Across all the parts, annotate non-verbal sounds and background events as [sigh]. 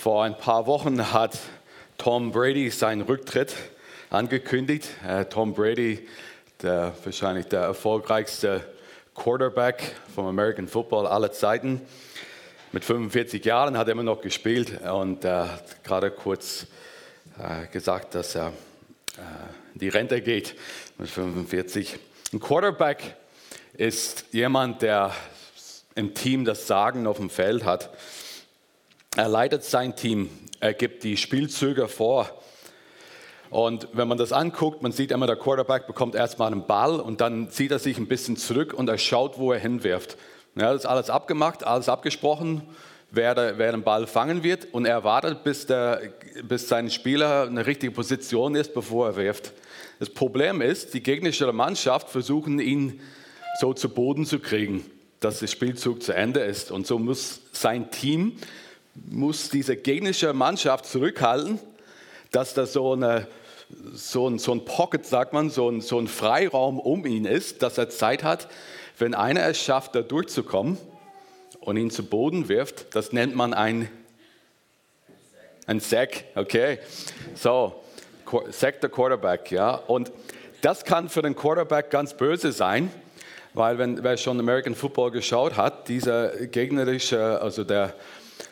Vor ein paar Wochen hat Tom Brady seinen Rücktritt angekündigt. Äh, Tom Brady, der, wahrscheinlich der erfolgreichste Quarterback vom American Football aller Zeiten. Mit 45 Jahren hat er immer noch gespielt und äh, gerade kurz äh, gesagt, dass er äh, in die Rente geht mit 45. Ein Quarterback ist jemand, der im Team das Sagen auf dem Feld hat. Er leitet sein Team, er gibt die Spielzüge vor. Und wenn man das anguckt, man sieht immer, der Quarterback bekommt erstmal einen Ball und dann zieht er sich ein bisschen zurück und er schaut, wo er hinwirft. Ja, das ist alles abgemacht, alles abgesprochen, wer, der, wer den Ball fangen wird und er wartet, bis, der, bis sein Spieler eine richtige Position ist, bevor er wirft. Das Problem ist, die gegnerische Mannschaft versuchen ihn so zu Boden zu kriegen, dass der Spielzug zu Ende ist. Und so muss sein Team muss diese gegnerische Mannschaft zurückhalten, dass da so, eine, so, ein, so ein Pocket, sagt man, so ein, so ein Freiraum um ihn ist, dass er Zeit hat, wenn einer es schafft, da durchzukommen und ihn zu Boden wirft, das nennt man ein, ein Sack, okay? So, Sack der Quarterback, ja. Und das kann für den Quarterback ganz böse sein, weil wenn wer schon American Football geschaut hat, dieser gegnerische, also der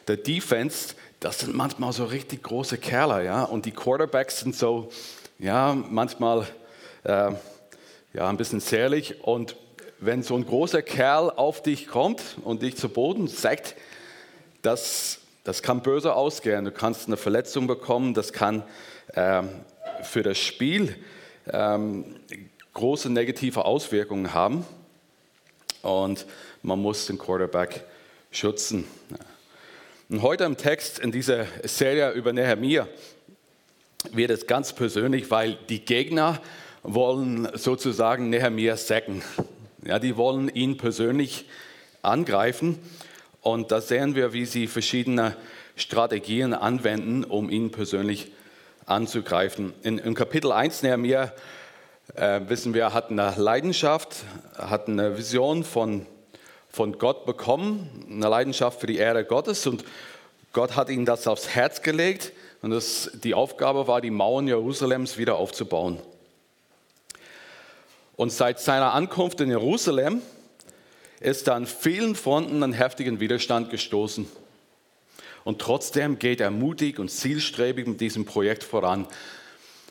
der Defense, das sind manchmal so richtig große Kerle, ja, und die Quarterbacks sind so, ja, manchmal äh, ja, ein bisschen zärtlich und wenn so ein großer Kerl auf dich kommt und dich zu Boden sackt, das, das kann böse ausgehen. Du kannst eine Verletzung bekommen, das kann ähm, für das Spiel ähm, große negative Auswirkungen haben und man muss den Quarterback schützen. Und heute im Text in dieser Serie über Nehemiah wird es ganz persönlich, weil die Gegner wollen sozusagen Nehemiah sacken. Ja, die wollen ihn persönlich angreifen. Und da sehen wir, wie sie verschiedene Strategien anwenden, um ihn persönlich anzugreifen. In, in Kapitel 1 Nehemiah äh, wissen wir, hat eine Leidenschaft, hat eine Vision von von Gott bekommen, eine Leidenschaft für die Ehre Gottes und Gott hat ihm das aufs Herz gelegt und das, die Aufgabe war, die Mauern Jerusalems wieder aufzubauen. Und seit seiner Ankunft in Jerusalem ist er an vielen Fronten an heftigen Widerstand gestoßen. Und trotzdem geht er mutig und zielstrebig mit diesem Projekt voran.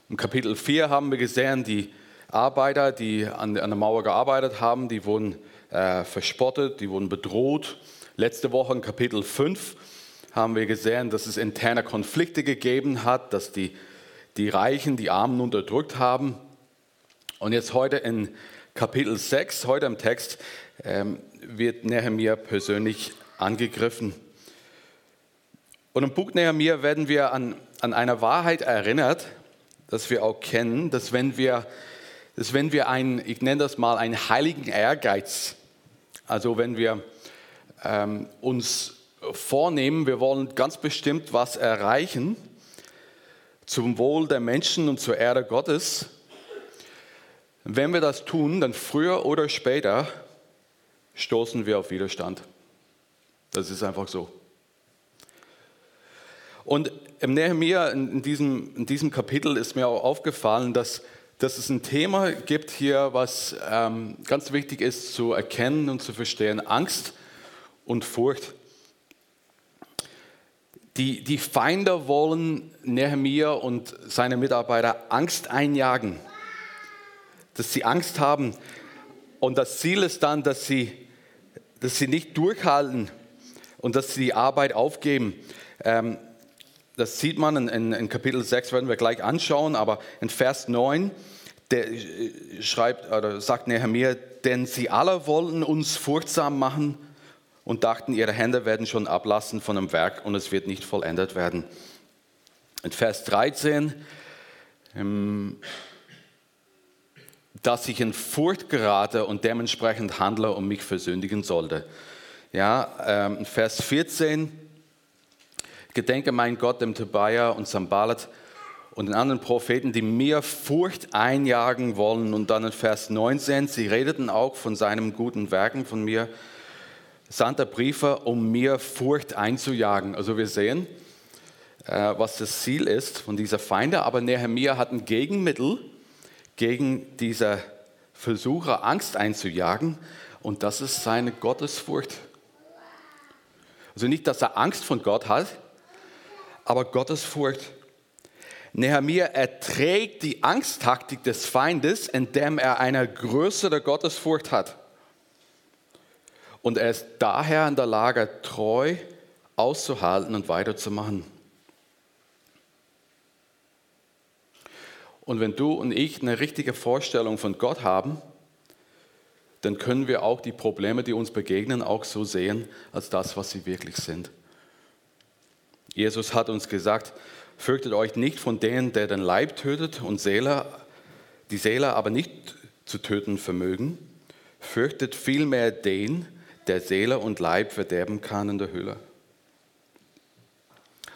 Im Kapitel 4 haben wir gesehen, die Arbeiter, die an der Mauer gearbeitet haben, die wurden äh, verspottet, die wurden bedroht. Letzte Woche in Kapitel 5 haben wir gesehen, dass es interne Konflikte gegeben hat, dass die, die Reichen die Armen unterdrückt haben. Und jetzt heute in Kapitel 6, heute im Text, ähm, wird Nehemiah persönlich angegriffen. Und im Buch Nehemiah werden wir an, an eine Wahrheit erinnert, dass wir auch kennen, dass wenn wir, dass wenn wir einen, ich nenne das mal, einen heiligen Ehrgeiz also wenn wir ähm, uns vornehmen, wir wollen ganz bestimmt was erreichen zum Wohl der Menschen und zur Ehre Gottes, wenn wir das tun, dann früher oder später stoßen wir auf Widerstand. Das ist einfach so. Und im Nehemiah, in diesem, in diesem Kapitel, ist mir auch aufgefallen, dass dass es ein Thema gibt hier, was ähm, ganz wichtig ist zu erkennen und zu verstehen. Angst und Furcht. Die, die Feinde wollen Nehemiah und seine Mitarbeiter Angst einjagen, dass sie Angst haben. Und das Ziel ist dann, dass sie, dass sie nicht durchhalten und dass sie die Arbeit aufgeben. Ähm, das sieht man in, in, in, Kapitel 6, werden wir gleich anschauen, aber in Vers 9, der äh, schreibt oder sagt Nehemiah, denn sie alle wollten uns furchtsam machen und dachten, ihre Hände werden schon ablassen von dem Werk und es wird nicht vollendet werden. In Vers 13, ähm, dass ich in Furcht gerate und dementsprechend handle und mich versündigen sollte. Ja, ähm, Vers 14, Gedenke mein Gott dem Tobiah und Sambalat und den anderen Propheten, die mir Furcht einjagen wollen. Und dann in Vers 19, sie redeten auch von seinen guten Werken, von mir, sandte Briefe, um mir Furcht einzujagen. Also wir sehen, äh, was das Ziel ist von dieser Feinde, aber Nehemiah hat ein Gegenmittel gegen diese Versuche, Angst einzujagen, und das ist seine Gottesfurcht. Also nicht, dass er Angst von Gott hat, aber Gottesfurcht. Nehemiah erträgt die Angsttaktik des Feindes, indem er eine größere Gottesfurcht hat. Und er ist daher in der Lage, treu auszuhalten und weiterzumachen. Und wenn du und ich eine richtige Vorstellung von Gott haben, dann können wir auch die Probleme, die uns begegnen, auch so sehen, als das, was sie wirklich sind. Jesus hat uns gesagt, fürchtet euch nicht von denen, der den Leib tötet und Seele, die Seele aber nicht zu töten vermögen. Fürchtet vielmehr den, der Seele und Leib verderben kann in der Höhle.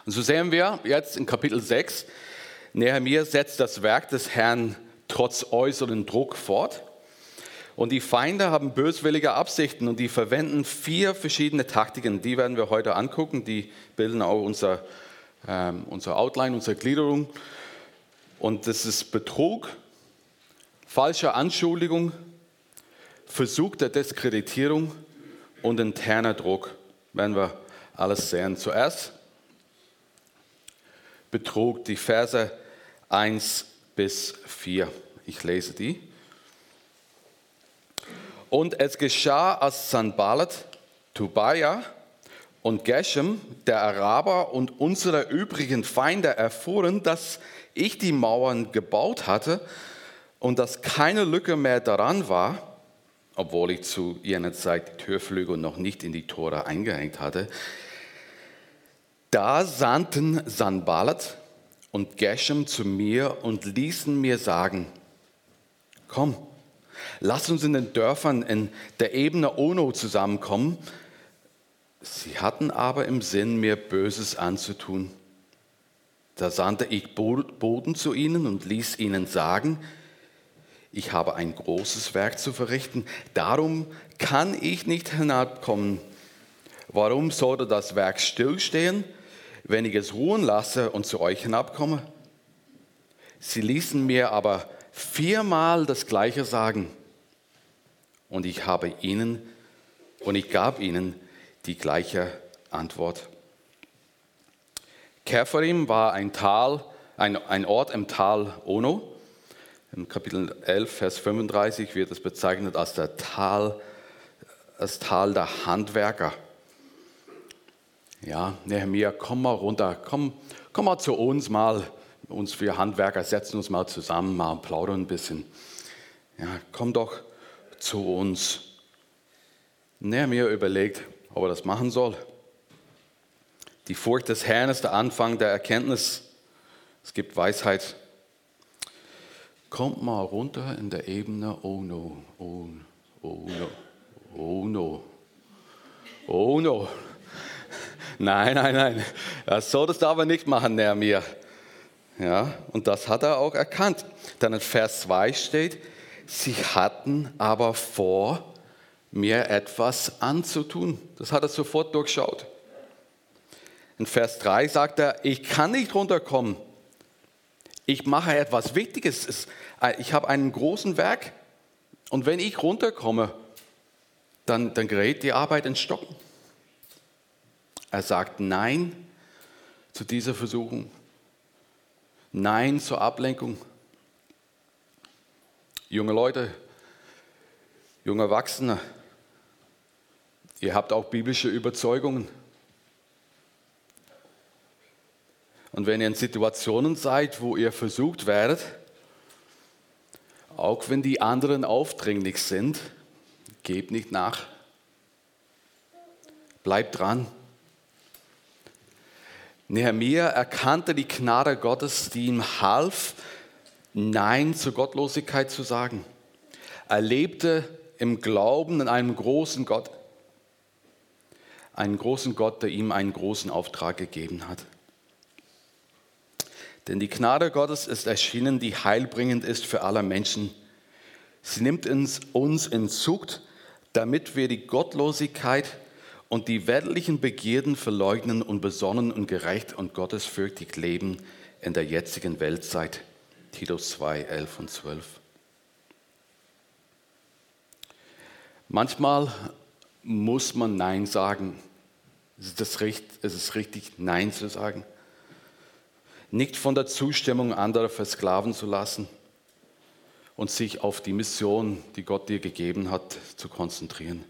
Und so sehen wir jetzt in Kapitel 6, Nehemiah setzt das Werk des Herrn trotz äußeren Druck fort. Und die Feinde haben böswillige Absichten und die verwenden vier verschiedene Taktiken. Die werden wir heute angucken. Die bilden auch unser, ähm, unser Outline, unsere Gliederung. Und das ist Betrug, falsche Anschuldigung, Versuch der Diskreditierung und interner Druck. Werden wir alles sehen. Zuerst Betrug, die Verse 1 bis 4. Ich lese die. Und es geschah, als Sanballat, Tobiah und Geshem, der Araber und unsere übrigen Feinde erfuhren, dass ich die Mauern gebaut hatte und dass keine Lücke mehr daran war, obwohl ich zu jener Zeit die Türflügel noch nicht in die Tore eingehängt hatte, da sandten Sanballat und Geshem zu mir und ließen mir sagen, komm, Lass uns in den Dörfern in der Ebene Ono zusammenkommen. Sie hatten aber im Sinn, mir Böses anzutun. Da sandte ich Boden zu ihnen und ließ ihnen sagen, ich habe ein großes Werk zu verrichten, darum kann ich nicht hinabkommen. Warum sollte das Werk stillstehen, wenn ich es ruhen lasse und zu euch hinabkomme? Sie ließen mir aber viermal das Gleiche sagen und ich habe ihnen und ich gab ihnen die gleiche Antwort. Kefarim war ein Tal, ein, ein Ort im Tal Ono. Im Kapitel 11, Vers 35 wird es bezeichnet als der Tal, das Tal der Handwerker. Ja, Nehemiah, komm mal runter, komm, komm mal zu uns mal, uns wir Handwerker setzen uns mal zusammen, mal plaudern ein bisschen. Ja, komm doch zu uns. Nehemiah überlegt, ob er das machen soll. Die Furcht des Herrn ist der Anfang der Erkenntnis. Es gibt Weisheit. Kommt mal runter in der Ebene, oh no, oh, oh no, oh no, oh no. [laughs] Nein, nein, nein, das solltest du aber nicht machen, Nehemiah. Ja, und das hat er auch erkannt. Dann in Vers 2 steht, Sie hatten aber vor, mir etwas anzutun. Das hat er sofort durchschaut. In Vers 3 sagt er, ich kann nicht runterkommen. Ich mache etwas Wichtiges. Äh, ich habe einen großen Werk. Und wenn ich runterkomme, dann, dann gerät die Arbeit ins Stocken. Er sagt Nein zu dieser Versuchung. Nein zur Ablenkung. Junge Leute, junge Erwachsene, ihr habt auch biblische Überzeugungen. Und wenn ihr in Situationen seid, wo ihr versucht werdet, auch wenn die anderen aufdringlich sind, gebt nicht nach. Bleibt dran. Nehemiah erkannte die Gnade Gottes, die ihm half, Nein zur Gottlosigkeit zu sagen. Er lebte im Glauben an einem großen Gott, einen großen Gott, der ihm einen großen Auftrag gegeben hat. Denn die Gnade Gottes ist erschienen, die heilbringend ist für alle Menschen. Sie nimmt uns in Zucht, damit wir die Gottlosigkeit und die weltlichen Begierden verleugnen und besonnen und gerecht und gottesfürchtig leben in der jetzigen Weltzeit. Titus 2, 11 und 12. Manchmal muss man Nein sagen. Ist es, ist es richtig, Nein zu sagen? Nicht von der Zustimmung anderer versklaven zu lassen und sich auf die Mission, die Gott dir gegeben hat, zu konzentrieren.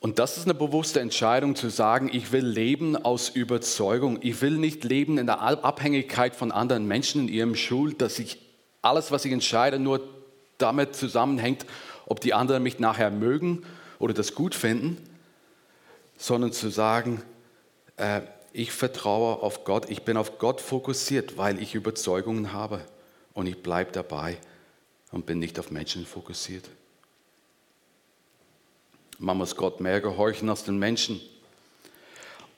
Und das ist eine bewusste Entscheidung zu sagen, ich will leben aus Überzeugung. Ich will nicht leben in der Abhängigkeit von anderen Menschen in ihrem Schuld, dass ich alles, was ich entscheide, nur damit zusammenhängt, ob die anderen mich nachher mögen oder das gut finden, sondern zu sagen, äh, ich vertraue auf Gott, ich bin auf Gott fokussiert, weil ich Überzeugungen habe und ich bleibe dabei und bin nicht auf Menschen fokussiert. Man muss Gott mehr gehorchen als den Menschen.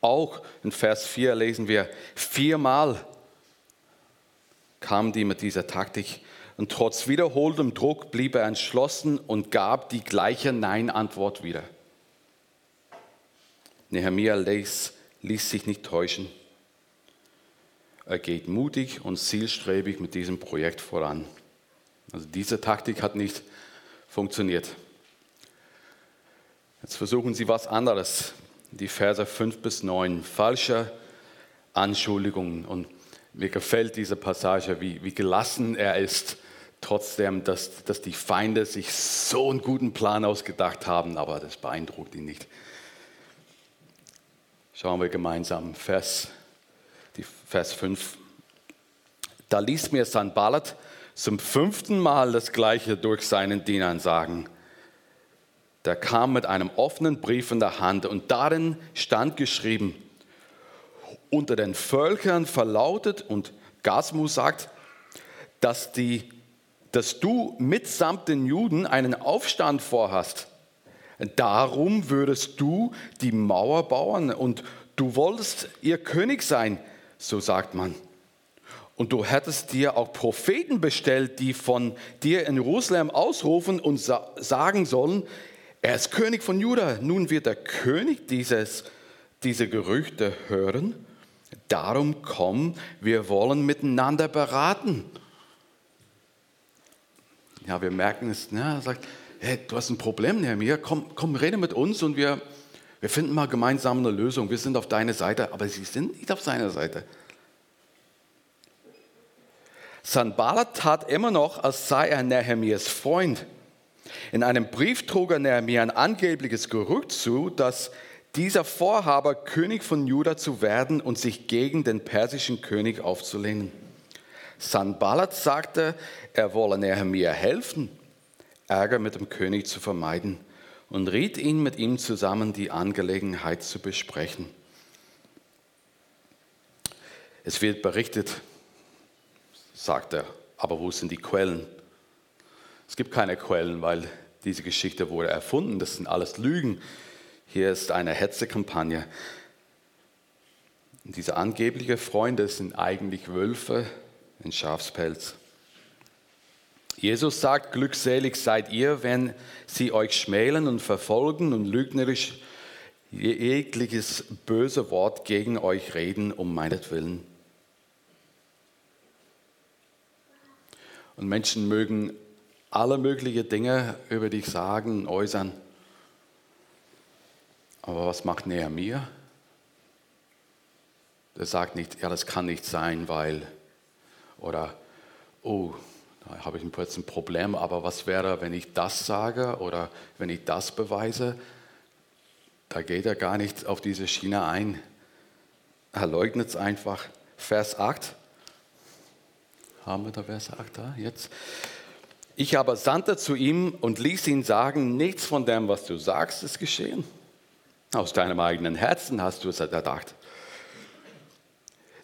Auch in Vers 4 lesen wir, viermal kamen die mit dieser Taktik und trotz wiederholtem Druck blieb er entschlossen und gab die gleiche Nein-Antwort wieder. Nehemiah ließ, ließ sich nicht täuschen. Er geht mutig und zielstrebig mit diesem Projekt voran. Also diese Taktik hat nicht funktioniert. Jetzt versuchen sie was anderes. Die Verse 5 bis 9. Falsche Anschuldigungen. Und mir gefällt diese Passage, wie, wie gelassen er ist, trotzdem, dass, dass die Feinde sich so einen guten Plan ausgedacht haben, aber das beeindruckt ihn nicht. Schauen wir gemeinsam Vers, die Vers 5. Da ließ mir Sanballat zum fünften Mal das Gleiche durch seinen Dienern sagen – der kam mit einem offenen Brief in der Hand und darin stand geschrieben, unter den Völkern verlautet und Gasmus sagt, dass, die, dass du mitsamt den Juden einen Aufstand vorhast. Darum würdest du die Mauer bauen und du wolltest ihr König sein, so sagt man. Und du hättest dir auch Propheten bestellt, die von dir in Jerusalem ausrufen und sagen sollen, er ist König von Juda. Nun wird der König dieses, diese Gerüchte hören. Darum komm, wir wollen miteinander beraten. Ja, wir merken es. Ja, er sagt, hey, du hast ein Problem, Nehemiah. Komm, komm, rede mit uns und wir, wir finden mal gemeinsam eine Lösung. Wir sind auf deiner Seite, aber sie sind nicht auf seiner Seite. Sanballat tat immer noch, als sei er Nehemias Freund. In einem Brief trug er mir ein angebliches Gerücht zu, dass dieser vorhabe, König von Juda zu werden und sich gegen den persischen König aufzulehnen. Sanballat sagte, er wolle Nehemiah helfen, Ärger mit dem König zu vermeiden und riet ihn, mit ihm zusammen die Angelegenheit zu besprechen. Es wird berichtet, sagt er, aber wo sind die Quellen? Es gibt keine Quellen, weil diese Geschichte wurde erfunden. Das sind alles Lügen. Hier ist eine Hetzekampagne. Diese angeblichen Freunde sind eigentlich Wölfe in Schafspelz. Jesus sagt, glückselig seid ihr, wenn sie euch schmälen und verfolgen und lügnerisch jegliches böse Wort gegen euch reden, um meinetwillen. Und Menschen mögen alle möglichen Dinge über dich sagen, äußern. Aber was macht Nehemiah? Der sagt nicht, ja, das kann nicht sein, weil, oder, oh, da habe ich ein Problem, aber was wäre, wenn ich das sage oder wenn ich das beweise? Da geht er gar nicht auf diese Schiene ein. Er leugnet es einfach. Vers 8. Haben wir da Vers 8 da jetzt? Ich aber sandte zu ihm und ließ ihn sagen, nichts von dem, was du sagst, ist geschehen. Aus deinem eigenen Herzen hast du es erdacht.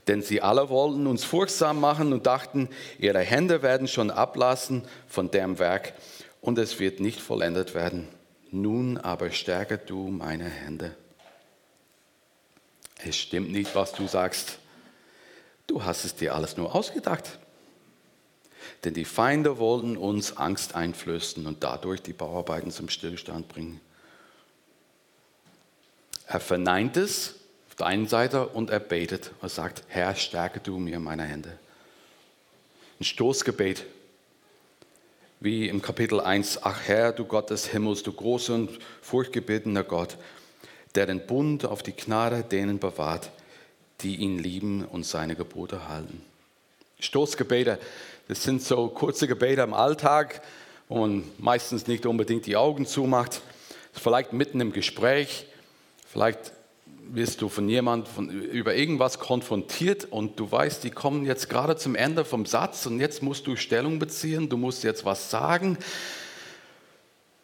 Denn sie alle wollten uns furchtsam machen und dachten, ihre Hände werden schon ablassen von dem Werk und es wird nicht vollendet werden. Nun aber stärke du meine Hände. Es stimmt nicht, was du sagst. Du hast es dir alles nur ausgedacht denn die Feinde wollten uns Angst einflößen und dadurch die Bauarbeiten zum Stillstand bringen. Er verneint es auf der einen Seite und er betet und sagt, Herr, stärke du mir meine Hände. Ein Stoßgebet, wie im Kapitel 1, ach Herr, du Gott des Himmels, du großer und furchtgebetener Gott, der den Bund auf die Gnade denen bewahrt, die ihn lieben und seine Gebote halten. Stoßgebete, das sind so kurze Gebete im Alltag, wo man meistens nicht unbedingt die Augen zumacht. Vielleicht mitten im Gespräch, vielleicht wirst du von jemand von, über irgendwas konfrontiert und du weißt, die kommen jetzt gerade zum Ende vom Satz und jetzt musst du Stellung beziehen, du musst jetzt was sagen.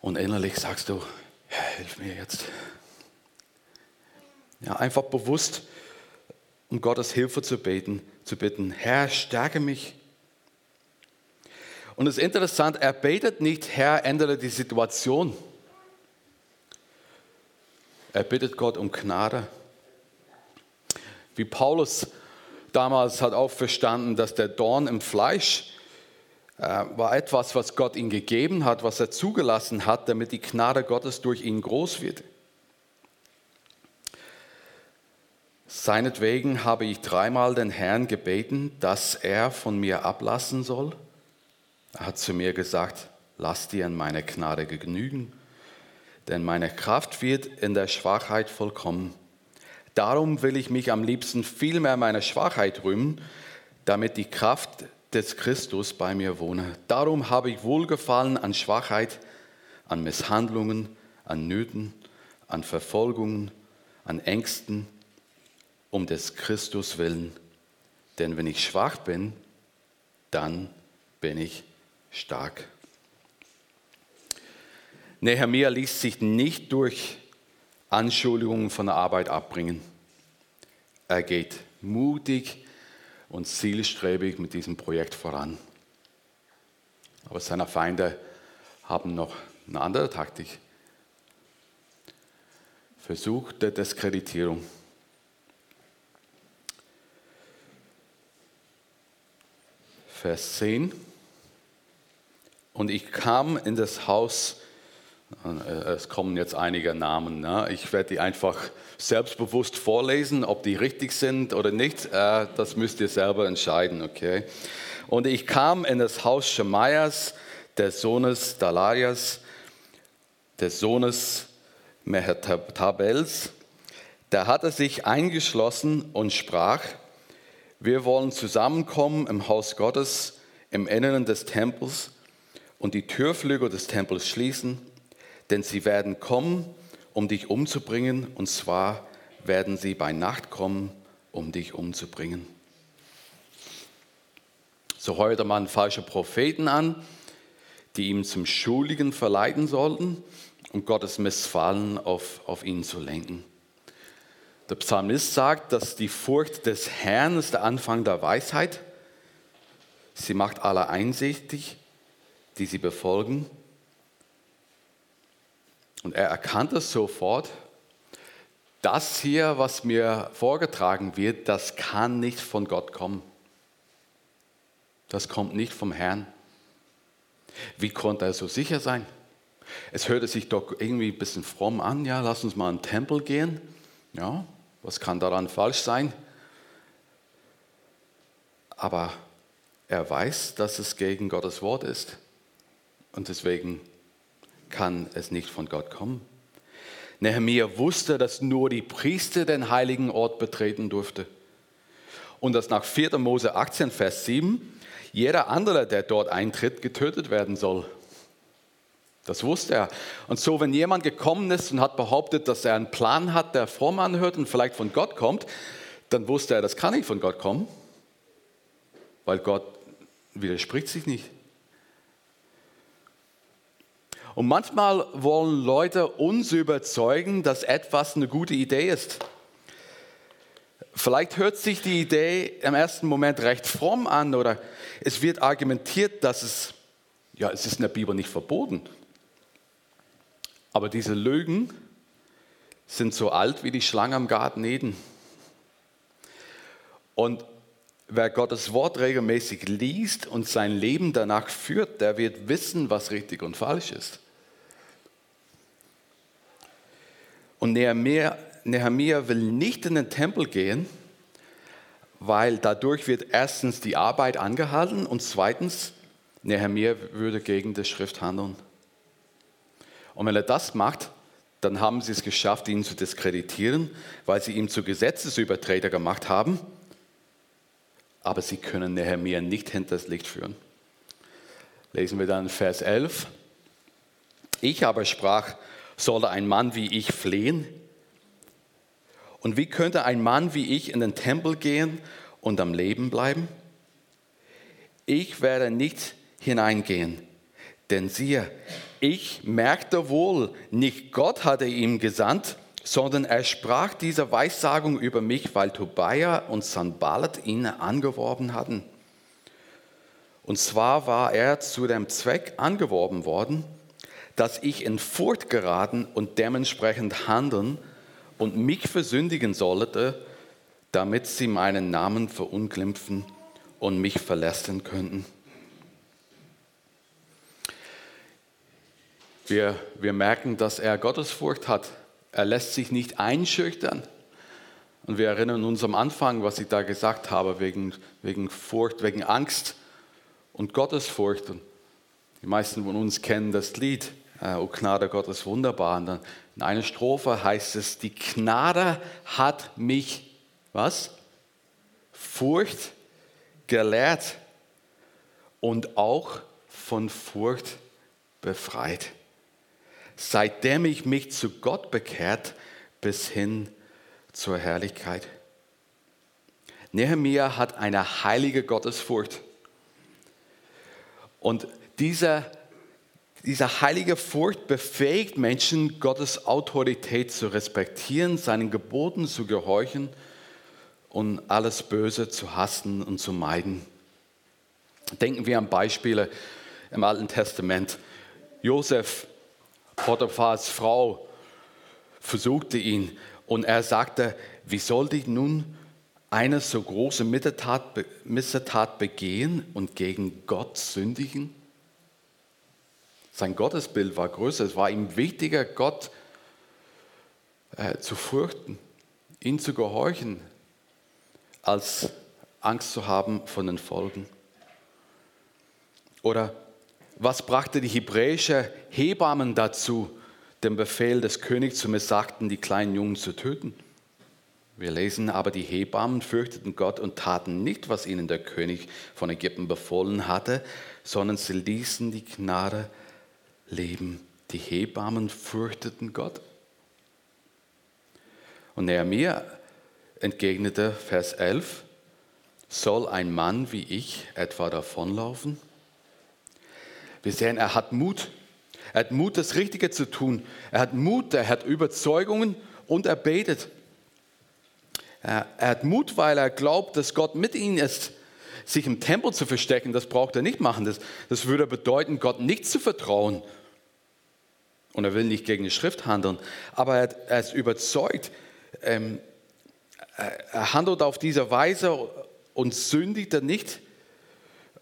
Und innerlich sagst du, hilf mir jetzt. Ja, einfach bewusst um Gottes Hilfe zu beten, zu bitten, Herr, stärke mich. Und es ist interessant, er betet nicht, Herr, ändere die Situation. Er bittet Gott um Gnade. Wie Paulus damals hat auch verstanden, dass der Dorn im Fleisch äh, war etwas, was Gott ihm gegeben hat, was er zugelassen hat, damit die Gnade Gottes durch ihn groß wird. Seinetwegen habe ich dreimal den Herrn gebeten, dass er von mir ablassen soll. Er hat zu mir gesagt, lass dir in meiner Gnade genügen, denn meine Kraft wird in der Schwachheit vollkommen. Darum will ich mich am liebsten viel mehr meiner Schwachheit rühmen, damit die Kraft des Christus bei mir wohne. Darum habe ich Wohlgefallen an Schwachheit, an Misshandlungen, an Nöten, an Verfolgungen, an Ängsten, um des Christus willen. Denn wenn ich schwach bin, dann bin ich stark. Nehemiah ließ sich nicht durch Anschuldigungen von der Arbeit abbringen. Er geht mutig und zielstrebig mit diesem Projekt voran. Aber seine Feinde haben noch eine andere Taktik. Versuch der Diskreditierung. Vers 10. Und ich kam in das Haus, äh, es kommen jetzt einige Namen, ne? ich werde die einfach selbstbewusst vorlesen, ob die richtig sind oder nicht, äh, das müsst ihr selber entscheiden, okay? Und ich kam in das Haus Schemaias, des Sohnes Dalarias, des Sohnes Mehetabels. Da hat er sich eingeschlossen und sprach, wir wollen zusammenkommen im Haus Gottes, im Inneren des Tempels und die Türflügel des Tempels schließen, denn sie werden kommen, um dich umzubringen, und zwar werden sie bei Nacht kommen, um dich umzubringen. So heuerte man falsche Propheten an, die ihm zum Schuldigen verleiten sollten, um Gottes Missfallen auf, auf ihn zu lenken. Der Psalmist sagt, dass die Furcht des Herrn ist der Anfang der Weisheit. Sie macht alle einsichtig, die sie befolgen. Und er erkannte sofort, das hier, was mir vorgetragen wird, das kann nicht von Gott kommen. Das kommt nicht vom Herrn. Wie konnte er so sicher sein? Es hörte sich doch irgendwie ein bisschen fromm an, ja, lass uns mal in den Tempel gehen. Ja, was kann daran falsch sein? Aber er weiß, dass es gegen Gottes Wort ist. Und deswegen kann es nicht von Gott kommen. Nehemiah wusste, dass nur die Priester den heiligen Ort betreten durfte. Und dass nach 4. Mose 18, Vers 7 jeder andere, der dort eintritt, getötet werden soll. Das wusste er. Und so, wenn jemand gekommen ist und hat behauptet, dass er einen Plan hat, der fromm anhört und vielleicht von Gott kommt, dann wusste er, das kann nicht von Gott kommen, weil Gott widerspricht sich nicht. Und manchmal wollen Leute uns überzeugen, dass etwas eine gute Idee ist. Vielleicht hört sich die Idee im ersten Moment recht fromm an oder es wird argumentiert, dass es, ja, es ist in der Bibel nicht verboten. Aber diese Lügen sind so alt wie die Schlange am Garten Eden. Und wer Gottes Wort regelmäßig liest und sein Leben danach führt, der wird wissen, was richtig und falsch ist. Und Nehemiah, will nicht in den Tempel gehen, weil dadurch wird erstens die Arbeit angehalten und zweitens, Nehemiah würde gegen die Schrift handeln. Und wenn er das macht, dann haben sie es geschafft, ihn zu diskreditieren, weil sie ihn zu Gesetzesübertreter gemacht haben. Aber sie können Nehemiah nicht hinter das Licht führen. Lesen wir dann Vers 11. Ich aber sprach, solle ein Mann wie ich flehen? Und wie könnte ein Mann wie ich in den Tempel gehen und am Leben bleiben? Ich werde nicht hineingehen, denn siehe, ich merkte wohl, nicht Gott hatte ihm gesandt, sondern er sprach diese Weissagung über mich, weil Tobia und Sanballat ihn angeworben hatten. Und zwar war er zu dem Zweck angeworben worden, dass ich in Furcht geraten und dementsprechend handeln und mich versündigen sollte, damit sie meinen Namen verunglimpfen und mich verlästern könnten. Wir, wir merken, dass er Gottesfurcht hat. Er lässt sich nicht einschüchtern. Und wir erinnern uns am Anfang, was ich da gesagt habe, wegen, wegen Furcht, wegen Angst und Gottesfurcht. Und die meisten von uns kennen das Lied, äh, O Gnade Gottes wunderbar. Und dann in einer Strophe heißt es, die Gnade hat mich, was? Furcht gelehrt und auch von Furcht befreit seitdem ich mich zu Gott bekehrt, bis hin zur Herrlichkeit. Nehemiah hat eine heilige Gottesfurcht. Und diese, diese heilige Furcht befähigt Menschen, Gottes Autorität zu respektieren, seinen Geboten zu gehorchen und alles Böse zu hassen und zu meiden. Denken wir an Beispiele im Alten Testament. Josef Potiphars Frau versuchte ihn und er sagte, wie sollte ich nun eine so große Missetat, begehen und gegen Gott sündigen? Sein Gottesbild war größer, es war ihm wichtiger, Gott äh, zu fürchten, ihn zu gehorchen, als Angst zu haben von den Folgen. Oder was brachte die hebräische Hebammen dazu, den Befehl des Königs zu missachten, die kleinen Jungen zu töten? Wir lesen, aber die Hebammen fürchteten Gott und taten nicht, was ihnen der König von Ägypten befohlen hatte, sondern sie ließen die Gnade leben. Die Hebammen fürchteten Gott. Und Nehemiah entgegnete Vers 11, soll ein Mann wie ich etwa davonlaufen? Wir sehen, er hat Mut. Er hat Mut, das Richtige zu tun. Er hat Mut, er hat Überzeugungen und er betet. Er, hat Mut, weil er glaubt, dass Gott mit ihm ist. Sich im Tempel zu verstecken, das braucht er nicht machen. Das, das würde bedeuten, Gott nicht zu vertrauen. Und er will nicht gegen die Schrift handeln. Aber er, er ist überzeugt, ähm, er handelt auf diese Weise und sündigt er nicht.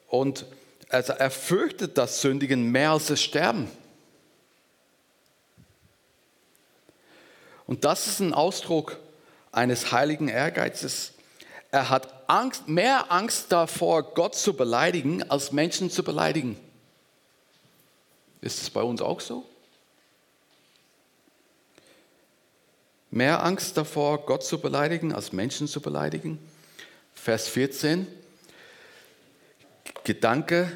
Und also er fürchtet das Sündigen mehr als das Sterben. Und das ist ein Ausdruck eines heiligen Ehrgeizes. Er hat Angst, mehr Angst davor, Gott zu beleidigen, als Menschen zu beleidigen. Ist es bei uns auch so? Mehr Angst davor, Gott zu beleidigen, als Menschen zu beleidigen? Vers 14. Gedanke,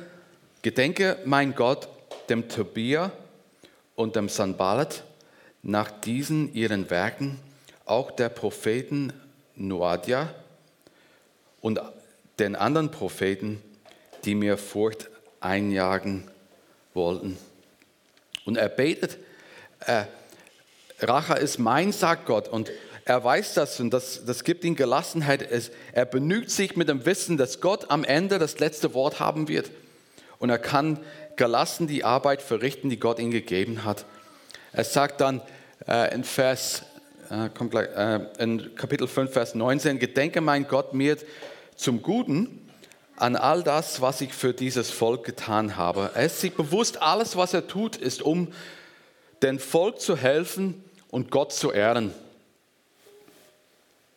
gedenke, mein Gott, dem Tobia und dem Sanballat nach diesen ihren Werken, auch der Propheten Noadia und den anderen Propheten, die mir Furcht einjagen wollten. Und er betet, äh, Rache ist mein, sagt Gott, und er weiß das und das, das gibt ihm Gelassenheit. Er benügt sich mit dem Wissen, dass Gott am Ende das letzte Wort haben wird. Und er kann gelassen die Arbeit verrichten, die Gott ihm gegeben hat. Er sagt dann äh, in, Vers, äh, gleich, äh, in Kapitel 5, Vers 19, Gedenke mein Gott mir zum Guten an all das, was ich für dieses Volk getan habe. Er ist sich bewusst, alles, was er tut, ist, um dem Volk zu helfen und Gott zu ehren.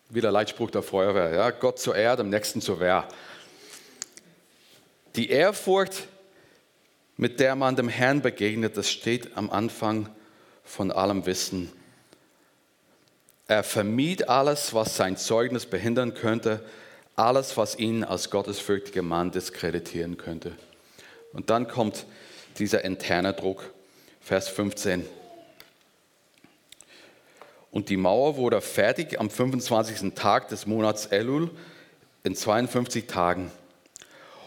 Wie der Leitspruch der Feuerwehr. Ja? Gott zur Erde, am nächsten zur Wehr. Die Ehrfurcht, mit der man dem Herrn begegnet, das steht am Anfang von allem Wissen. Er vermied alles, was sein Zeugnis behindern könnte, alles, was ihn als gottesfürchtiger Mann diskreditieren könnte. Und dann kommt dieser interne Druck, Vers 15. Und die Mauer wurde fertig am 25. Tag des Monats Elul in 52 Tagen.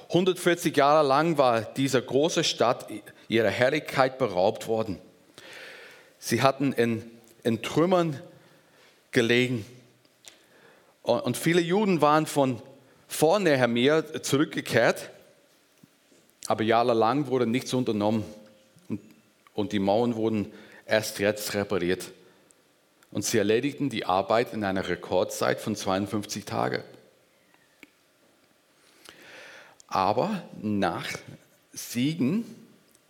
140 Jahre lang war diese große Stadt ihrer Herrlichkeit beraubt worden. Sie hatten in, in Trümmern gelegen. Und viele Juden waren von vor Nehemiah zurückgekehrt, aber jahrelang wurde nichts unternommen und, und die Mauern wurden erst jetzt repariert. Und sie erledigten die Arbeit in einer Rekordzeit von 52 Tagen. Aber nach Siegen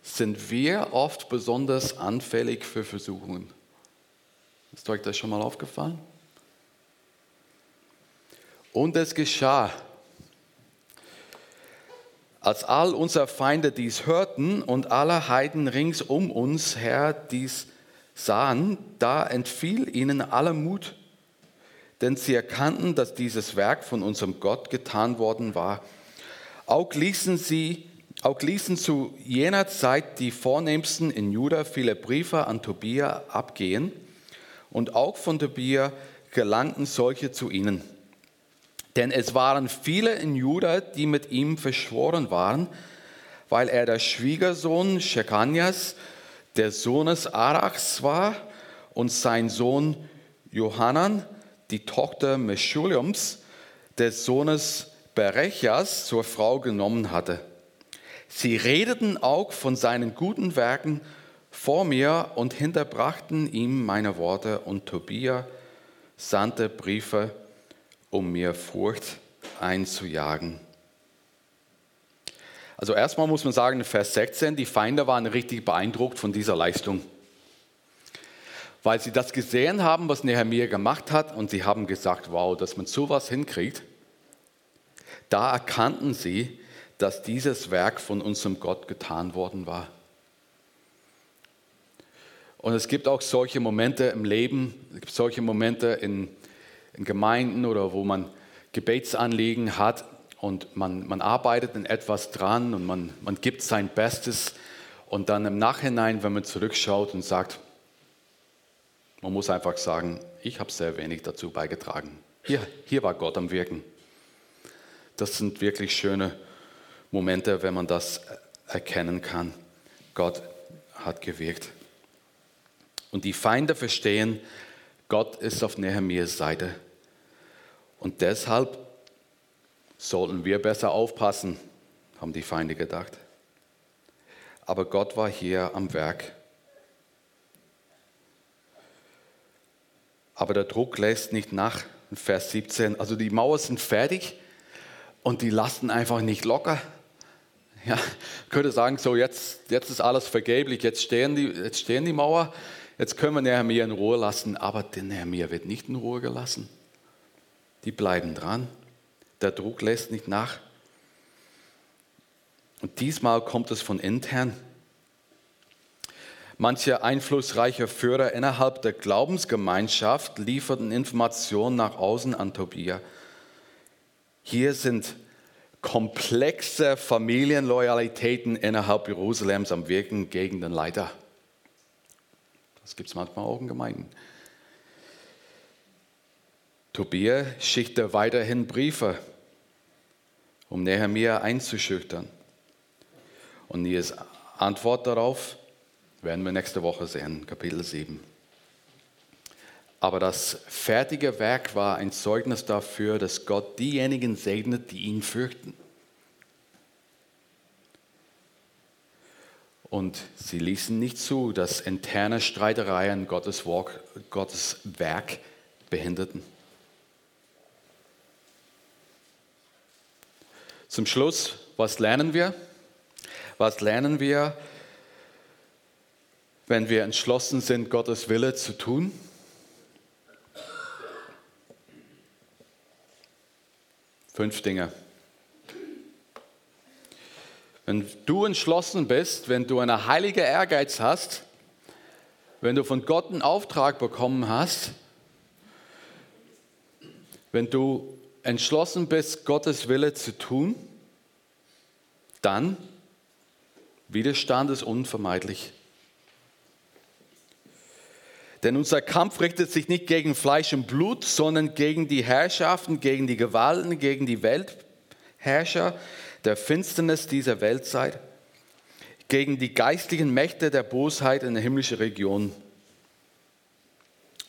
sind wir oft besonders anfällig für Versuchungen. Ist euch das schon mal aufgefallen? Und es geschah. Als all unsere Feinde dies hörten und alle Heiden rings um uns her dies sahen, da entfiel ihnen aller Mut, denn sie erkannten, dass dieses Werk von unserem Gott getan worden war auch ließen sie, auch ließen zu jener Zeit die Vornehmsten in Juda viele Briefe an Tobia abgehen und auch von Tobia gelangten solche zu ihnen. Denn es waren viele in Juda, die mit ihm verschworen waren, weil er der Schwiegersohn Shekanias, der Sohnes Arachs war, und sein Sohn Johanan, die Tochter Meschuliums, des Sohnes Berechas zur Frau genommen hatte. Sie redeten auch von seinen guten Werken vor mir und hinterbrachten ihm meine Worte und Tobia sandte Briefe, um mir Furcht einzujagen. Also erstmal muss man sagen, in Vers 16, die Feinde waren richtig beeindruckt von dieser Leistung. Weil sie das gesehen haben, was Nehemiah gemacht hat und sie haben gesagt, wow, dass man sowas hinkriegt. Da erkannten sie, dass dieses Werk von unserem Gott getan worden war. Und es gibt auch solche Momente im Leben, es gibt solche Momente in, in Gemeinden oder wo man Gebetsanliegen hat und man, man arbeitet in etwas dran und man, man gibt sein Bestes und dann im Nachhinein, wenn man zurückschaut und sagt, man muss einfach sagen, ich habe sehr wenig dazu beigetragen. Hier, hier war Gott am Wirken das sind wirklich schöne Momente, wenn man das erkennen kann. Gott hat gewirkt. Und die Feinde verstehen, Gott ist auf Nehemias Seite. Und deshalb sollten wir besser aufpassen, haben die Feinde gedacht. Aber Gott war hier am Werk. Aber der Druck lässt nicht nach. Vers 17, also die Mauern sind fertig, und die lasten einfach nicht locker. Ja, könnte sagen, so jetzt, jetzt ist alles vergeblich, jetzt stehen, die, jetzt stehen die Mauer, jetzt können wir Nehemiah in Ruhe lassen, aber der Nehemiah wird nicht in Ruhe gelassen. Die bleiben dran, der Druck lässt nicht nach. Und diesmal kommt es von intern. Manche einflussreiche Führer innerhalb der Glaubensgemeinschaft lieferten Informationen nach außen an Tobia. Hier sind komplexe Familienloyalitäten innerhalb Jerusalems am Wirken gegen den Leiter. Das gibt es manchmal auch in Gemeinden. Tobia schickte weiterhin Briefe, um Nehemiah einzuschüchtern. Und Nies Antwort darauf werden wir nächste Woche sehen, Kapitel 7. Aber das fertige Werk war ein Zeugnis dafür, dass Gott diejenigen segnet, die ihn fürchten. Und sie ließen nicht zu, dass interne Streitereien Gottes Werk behinderten. Zum Schluss, was lernen wir? Was lernen wir, wenn wir entschlossen sind, Gottes Wille zu tun? Fünf Dinge. Wenn du entschlossen bist, wenn du einen heiligen Ehrgeiz hast, wenn du von Gott einen Auftrag bekommen hast, wenn du entschlossen bist, Gottes Wille zu tun, dann Widerstand ist unvermeidlich. Denn unser Kampf richtet sich nicht gegen Fleisch und Blut, sondern gegen die Herrschaften, gegen die Gewalten, gegen die Weltherrscher der Finsternis dieser Weltzeit, gegen die geistlichen Mächte der Bosheit in der himmlischen Region.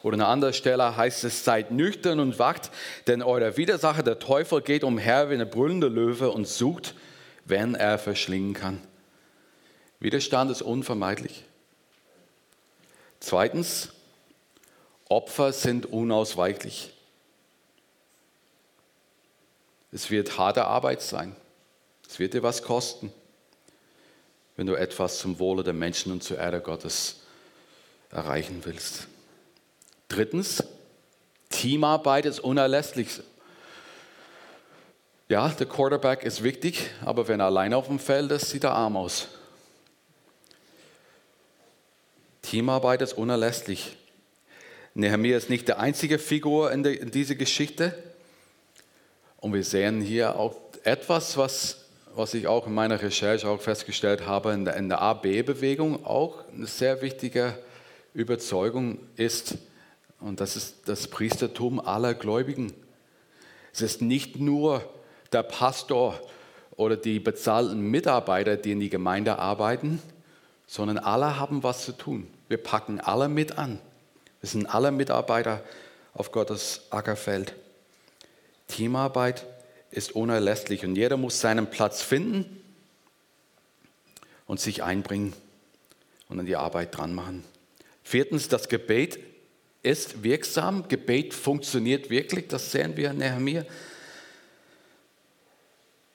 Oder an einer anderen Stelle heißt es, seid nüchtern und wacht, denn euer Widersacher, der Teufel, geht umher wie eine brüllende Löwe und sucht, wenn er verschlingen kann. Widerstand ist unvermeidlich. Zweitens, Opfer sind unausweichlich. Es wird harte Arbeit sein. Es wird dir was kosten, wenn du etwas zum Wohle der Menschen und zur Erde Gottes erreichen willst. Drittens, Teamarbeit ist unerlässlich. Ja, der Quarterback ist wichtig, aber wenn er allein auf dem Feld ist, sieht er arm aus. Teamarbeit ist unerlässlich. Nehemiah ist nicht die einzige Figur in, in dieser Geschichte. Und wir sehen hier auch etwas, was, was ich auch in meiner Recherche auch festgestellt habe, in der, in der AB-Bewegung auch eine sehr wichtige Überzeugung ist, und das ist das Priestertum aller Gläubigen. Es ist nicht nur der Pastor oder die bezahlten Mitarbeiter, die in die Gemeinde arbeiten, sondern alle haben was zu tun. Wir packen alle mit an. Wir sind alle Mitarbeiter auf Gottes Ackerfeld. Teamarbeit ist unerlässlich und jeder muss seinen Platz finden und sich einbringen und an die Arbeit dran machen. Viertens, das Gebet ist wirksam. Gebet funktioniert wirklich, das sehen wir in Nehemiah.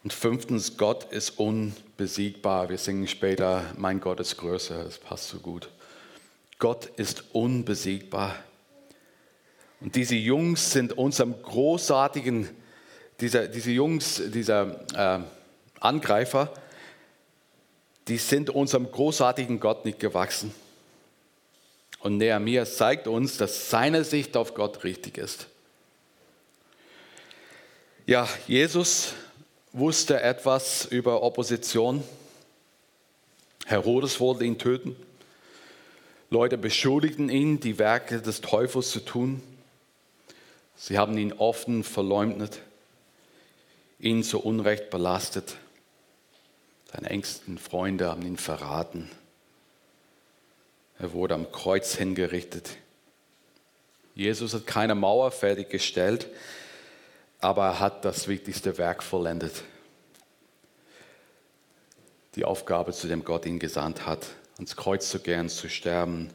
Und fünftens, Gott ist unbesiegbar. Wir singen später, mein Gott ist größer, das passt so gut. Gott ist unbesiegbar. Und diese Jungs sind unserem großartigen, dieser, diese Jungs, dieser äh, Angreifer, die sind unserem großartigen Gott nicht gewachsen. Und Nehemiah zeigt uns, dass seine Sicht auf Gott richtig ist. Ja, Jesus wusste etwas über Opposition. Herodes wollte ihn töten. Leute beschuldigten ihn, die Werke des Teufels zu tun. Sie haben ihn offen verleumdet, ihn zu Unrecht belastet. Seine engsten Freunde haben ihn verraten. Er wurde am Kreuz hingerichtet. Jesus hat keine Mauer fertiggestellt, aber er hat das wichtigste Werk vollendet. Die Aufgabe, zu dem Gott ihn gesandt hat, ans Kreuz zu gehen, zu sterben,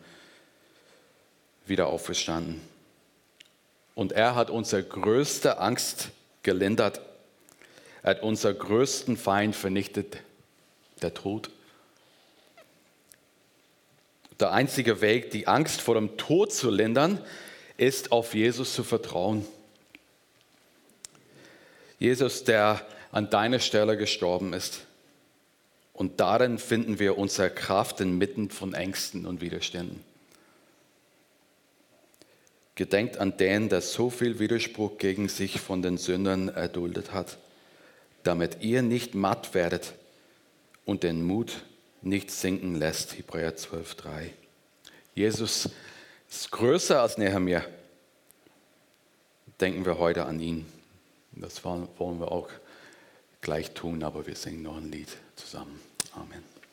wieder auferstanden. Und er hat unsere größte Angst gelindert. Er hat unseren größten Feind vernichtet, der Tod. Der einzige Weg, die Angst vor dem Tod zu lindern, ist auf Jesus zu vertrauen. Jesus, der an deiner Stelle gestorben ist. Und darin finden wir unsere Kraft inmitten von Ängsten und Widerständen. Gedenkt an den, der so viel Widerspruch gegen sich von den Sündern erduldet hat, damit ihr nicht matt werdet und den Mut nicht sinken lässt. Hebräer 12,3. Jesus ist größer als Nehemiah. Denken wir heute an ihn. Das wollen wir auch gleich tun, aber wir singen noch ein Lied zusammen. Amen.